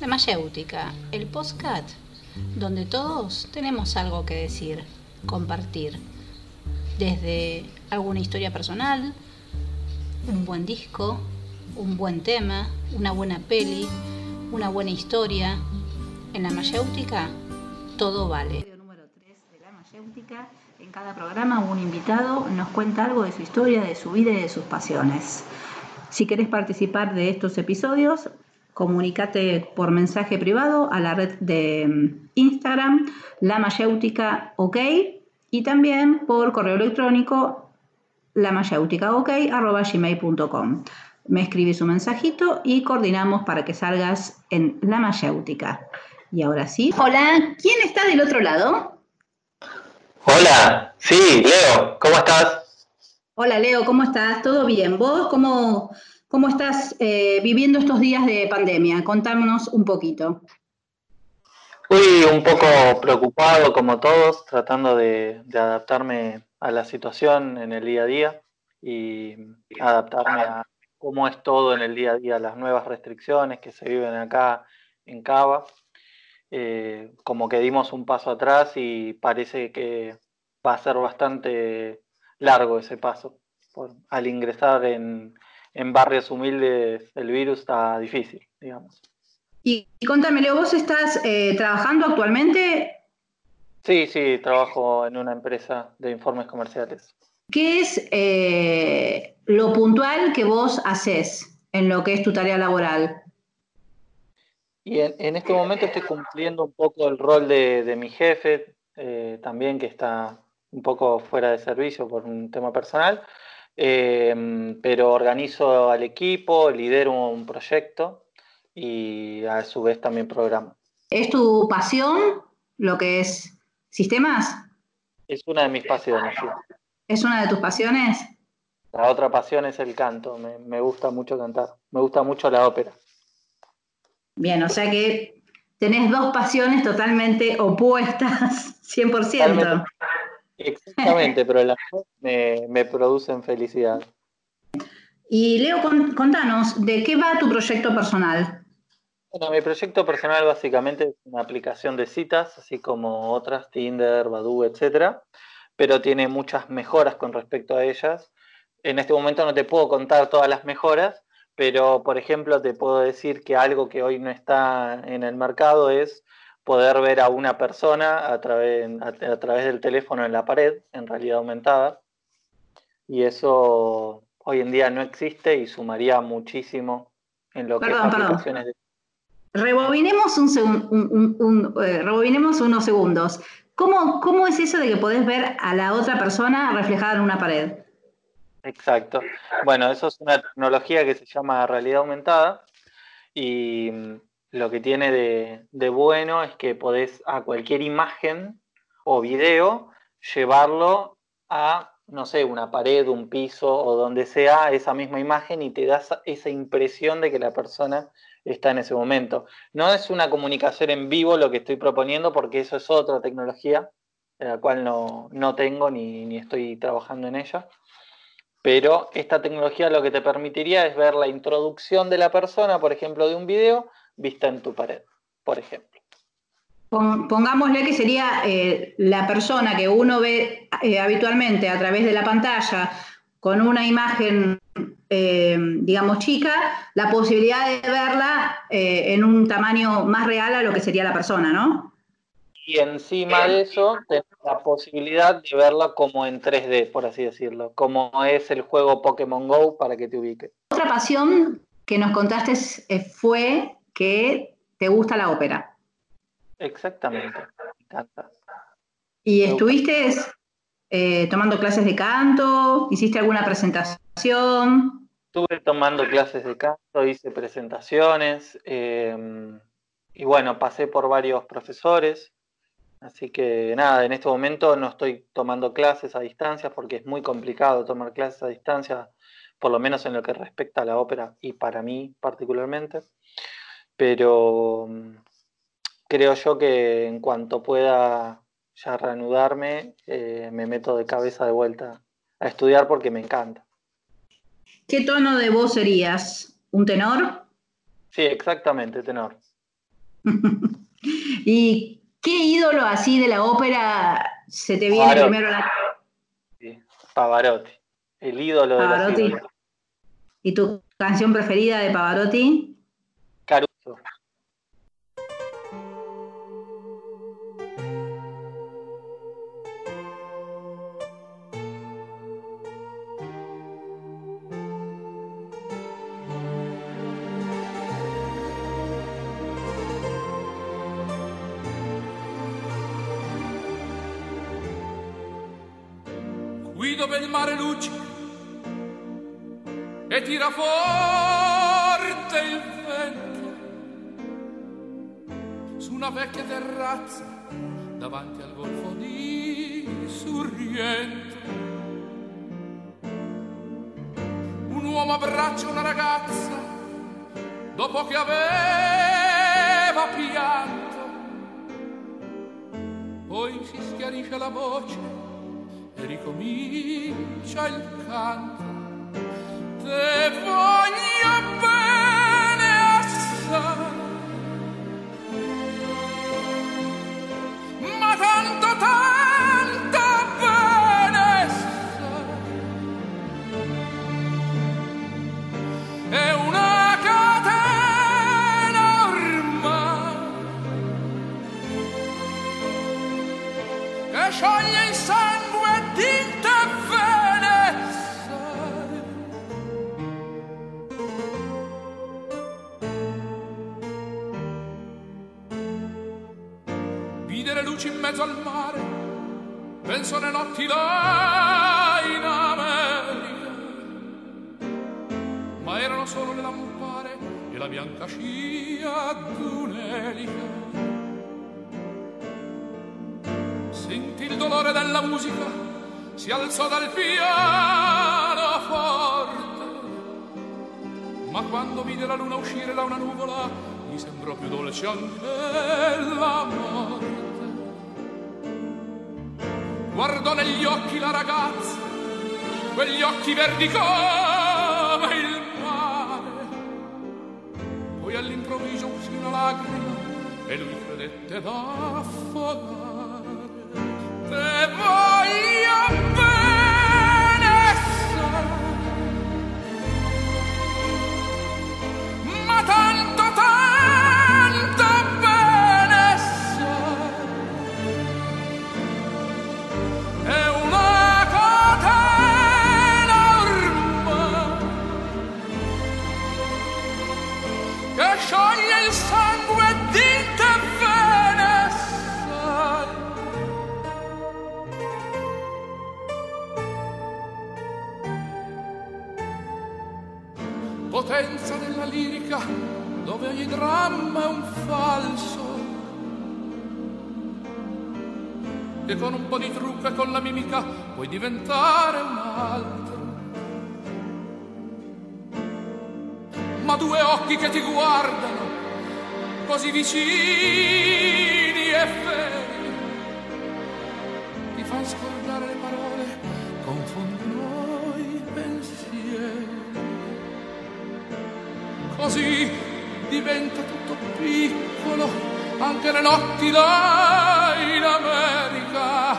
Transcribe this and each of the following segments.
La Mayéutica, el postcat, donde todos tenemos algo que decir, compartir. Desde alguna historia personal, un buen disco, un buen tema, una buena peli, una buena historia. En la Mayéutica, todo vale. Número 3 de la Mayéutica. En cada programa un invitado nos cuenta algo de su historia, de su vida y de sus pasiones. Si querés participar de estos episodios, comunícate por mensaje privado a la red de mm, Instagram, la mayéutica ok, y también por correo electrónico, la gmail.com. Me escribes un mensajito y coordinamos para que salgas en la mayéutica. Y ahora sí. Hola, ¿quién está del otro lado? Hola, sí, Leo, ¿cómo estás? Hola Leo, ¿cómo estás? ¿Todo bien? ¿Vos cómo, cómo estás eh, viviendo estos días de pandemia? Contámonos un poquito. Fui un poco preocupado, como todos, tratando de, adaptarme a la situación en el día a día y adaptarme a cómo es todo en el día a día, las nuevas restricciones que se viven acá en Cava. Eh, como que dimos un paso atrás y parece que va a ser bastante largo ese paso. al ingresar en, barrios humildes el virus está difícil, digamos. Y, contame, Leo, ¿vos estás eh, trabajando actualmente? Sí, sí, trabajo en una empresa de informes comerciales. ¿Qué es eh, lo puntual que vos haces en lo que es tu tarea laboral? Y en, este momento estoy cumpliendo un poco el rol de, mi jefe, eh, también que está un poco fuera de servicio por un tema personal, em, pero organizo al equipo, lidero un proyecto y a su vez también programo. ¿Es tu pasión lo que es sistemas? Es una de mis pasiones, sí. ¿Es una de tus pasiones? La otra pasión es el canto, me, gusta mucho cantar, me gusta mucho la ópera. Bien, o sea que tenés dos pasiones totalmente opuestas, 100%. Exactamente, pero las me, me producen felicidad. Y Leo, contanos, ¿de qué va tu proyecto personal? Bueno, mi proyecto personal básicamente es una aplicación de citas, así como otras, Tinder, Badoo, etcétera, pero tiene muchas mejoras con respecto a ellas. En este momento no te puedo contar todas las mejoras, pero por ejemplo te puedo decir que algo que hoy no está en el mercado es poder ver a una persona a través, a, través del teléfono en la pared, en realidad aumentada. Y eso hoy en día no existe y sumaría muchísimo en lo que es aplicaciones de... Rebobinemos, un, eh, rebobinemos unos segundos. ¿Cómo, ¿Cómo es eso de que podés ver a la otra persona reflejada en una pared? Exacto. Bueno, eso es una tecnología que se llama realidad aumentada y lo que tiene de, bueno es que podés a cualquier imagen o video llevarlo a, no sé, una pared, un piso o donde sea esa misma imagen y te das esa impresión de que la persona está en ese momento. No es una comunicación en vivo lo que estoy proponiendo porque eso es otra tecnología, la cual no, tengo ni, ni estoy trabajando en ella. Pero esta tecnología lo que te permitiría es ver la introducción de la persona, por ejemplo, de un video, vista en tu pared, por ejemplo. Pongámosle que sería eh, la persona que uno ve eh, habitualmente a través de la pantalla con una imagen, eh, digamos, chica, la posibilidad de verla en un tamaño más real a lo que sería la persona, ¿no? Y encima de eso, tenés la posibilidad de verla como en 3D, por así decirlo, como es el juego Pokémon Go para que te ubique. Otra pasión que nos contaste fue que te gusta la ópera. Exactamente, me encanta. ¿Y estuviste eh, tomando clases de canto? ¿Hiciste alguna presentación? Estuve tomando clases de canto, hice presentaciones em, y bueno, pasé por varios profesores. Así que nada, en este momento no estoy tomando clases a distancia porque es muy complicado tomar clases a distancia, por lo menos en lo que respecta a la ópera y para mí particularmente pero mm, creo yo que en cuanto pueda ya reanudarme, eh, me meto de cabeza de vuelta a estudiar porque me encanta. ¿Qué tono de voz serías? ¿Un tenor? Sí, exactamente, tenor. ¿Y qué ídolo así de la ópera se te viene primero a la sí, Pavarotti, el ídolo de la ¿Y tu canción preferida de Pavarotti? Dove il mare luccica e tira forte il vento su una vecchia terrazza davanti al golfo di Sorrento. Un uomo abbraccia una ragazza dopo che aveva pianto, poi si schiarisce la voce e ricomincia il canto. Te voglio bene assai, ma tanto tanto bene sai. Una catena ormai scioglie il sangue in mezzo al mare, penso alle notti là. Ma erano solo le lampare e la bianca scia d'un'elica. Sentì il dolore della musica, si alzò dal piano forte. Ma quando vide la luna uscire da una nuvola, mi sembrò più dolce anche la morte guardò negli occhi la ragazza, quegli occhi verdi come il mare. Poi all'improvviso uscì una lacrima e lui credette d'affogare. Te potenza della lirica dove ogni dramma è un falso. E con un po' di trucco e con la mimica puoi diventare un altro. Ma due occhi che ti guardano così vicini e feri ti fanno scordare le parole confondono così diventa tutto piccolo anche le notti là in America.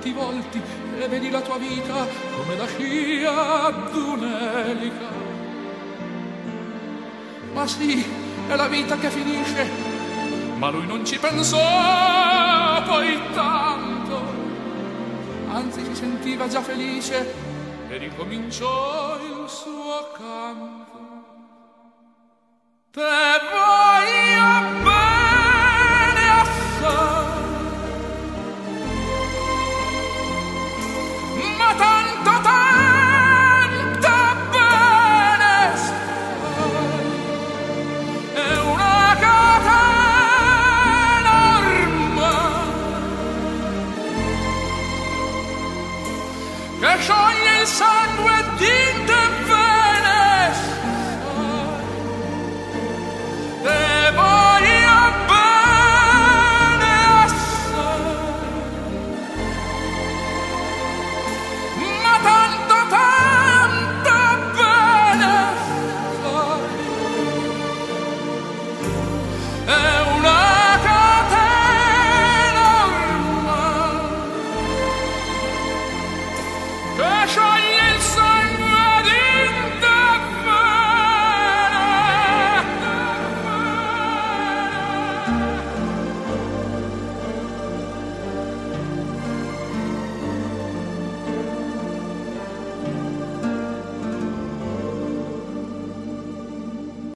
Ti volti e vedi la tua vita come la scia d'un'elica. Ma sì è la vita che finisce ma lui non ci pensò poi tanto. Anzi si sentiva già felice e ricominciò il suo canto Te voglio